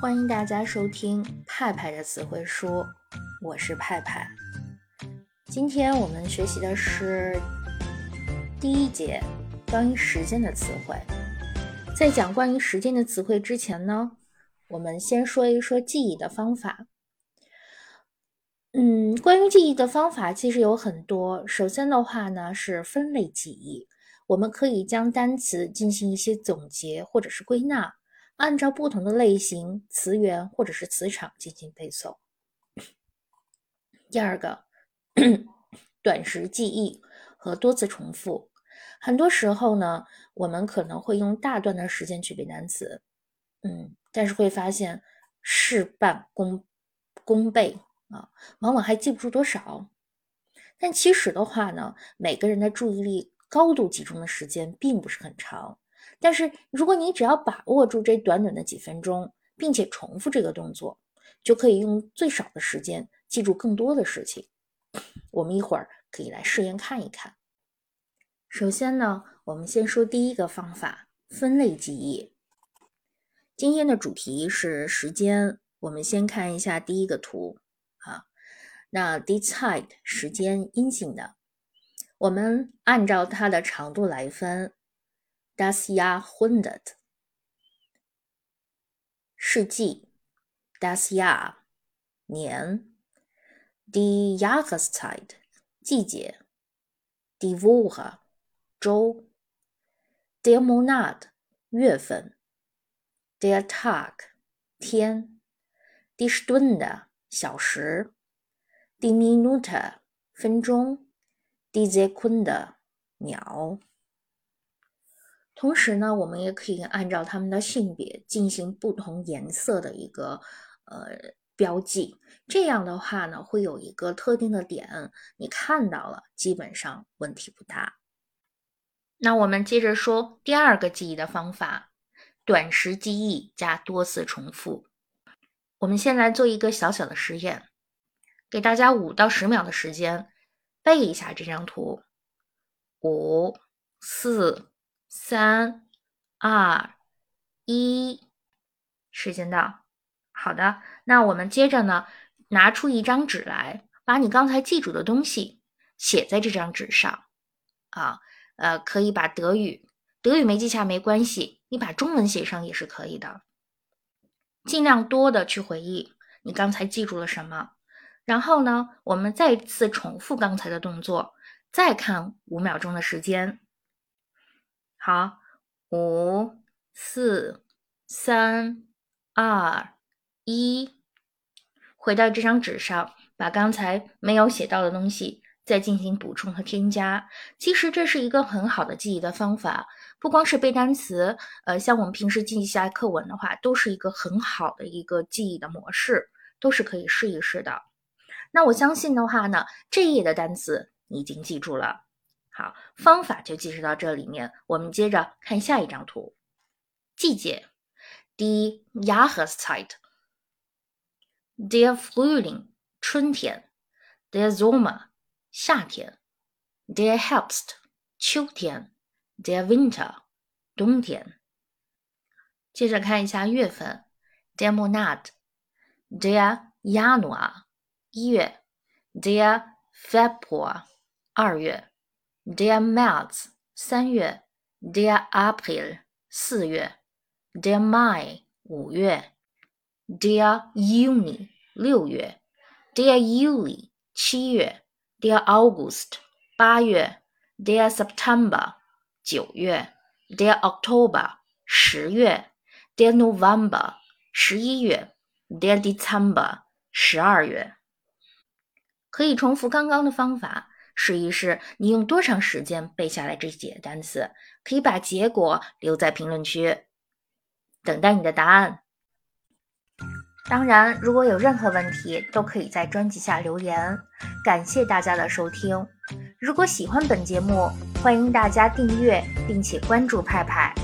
欢迎大家收听派派的词汇书，我是派派。今天我们学习的是第一节关于时间的词汇。在讲关于时间的词汇之前呢，我们先说一说记忆的方法。嗯，关于记忆的方法其实有很多。首先的话呢是分类记忆，我们可以将单词进行一些总结或者是归纳。按照不同的类型、词源或者是词场进行背诵。第二个，短时记忆和多次重复。很多时候呢，我们可能会用大段的时间去背单词，嗯，但是会发现事半功功倍啊，往往还记不住多少。但其实的话呢，每个人的注意力高度集中的时间并不是很长。但是，如果你只要把握住这短短的几分钟，并且重复这个动作，就可以用最少的时间记住更多的事情。我们一会儿可以来试验看一看。首先呢，我们先说第一个方法——分类记忆。今天的主题是时间，我们先看一下第一个图啊。那 decide 时间阴性的，我们按照它的长度来分。Das Jahrhundert，世纪；Das Jahr，年；Die Jahreszeit，季节；Die Woche，周；Der Monat，月份；Der Tag，天；Die Stunde，小时；Die Minute，分钟；Die Sekunde，秒。同时呢，我们也可以按照他们的性别进行不同颜色的一个呃标记。这样的话呢，会有一个特定的点，你看到了，基本上问题不大。那我们接着说第二个记忆的方法：短时记忆加多次重复。我们先来做一个小小的实验，给大家五到十秒的时间背一下这张图。五四。三、二、一，时间到。好的，那我们接着呢，拿出一张纸来，把你刚才记住的东西写在这张纸上。啊，呃，可以把德语，德语没记下没关系，你把中文写上也是可以的。尽量多的去回忆你刚才记住了什么。然后呢，我们再次重复刚才的动作，再看五秒钟的时间。好，五、四、三、二、一，回到这张纸上，把刚才没有写到的东西再进行补充和添加。其实这是一个很好的记忆的方法，不光是背单词，呃，像我们平时记一下课文的话，都是一个很好的一个记忆的模式，都是可以试一试的。那我相信的话呢，这一页的单词你已经记住了。好，方法就记述到这里面。我们接着看下一张图，季节：die Jahreszeit，der Frühling，春天；der Sommer，夏天；der Herbst，秋天；der Winter，冬天。接着看一下月份：der Monat，der Januar，一月；der Februar，二月。Der März 三月，Der April 四月，Der Mai 五月，Der Juni 六月，Der Juli 七月，Der August，八月；Dear September，九月，Der October 十月，Der November 十一月，Der December 十二月。可以重复刚刚的方法。试一试，你用多长时间背下来这几个单词？可以把结果留在评论区，等待你的答案。当然，如果有任何问题，都可以在专辑下留言。感谢大家的收听。如果喜欢本节目，欢迎大家订阅并且关注派派。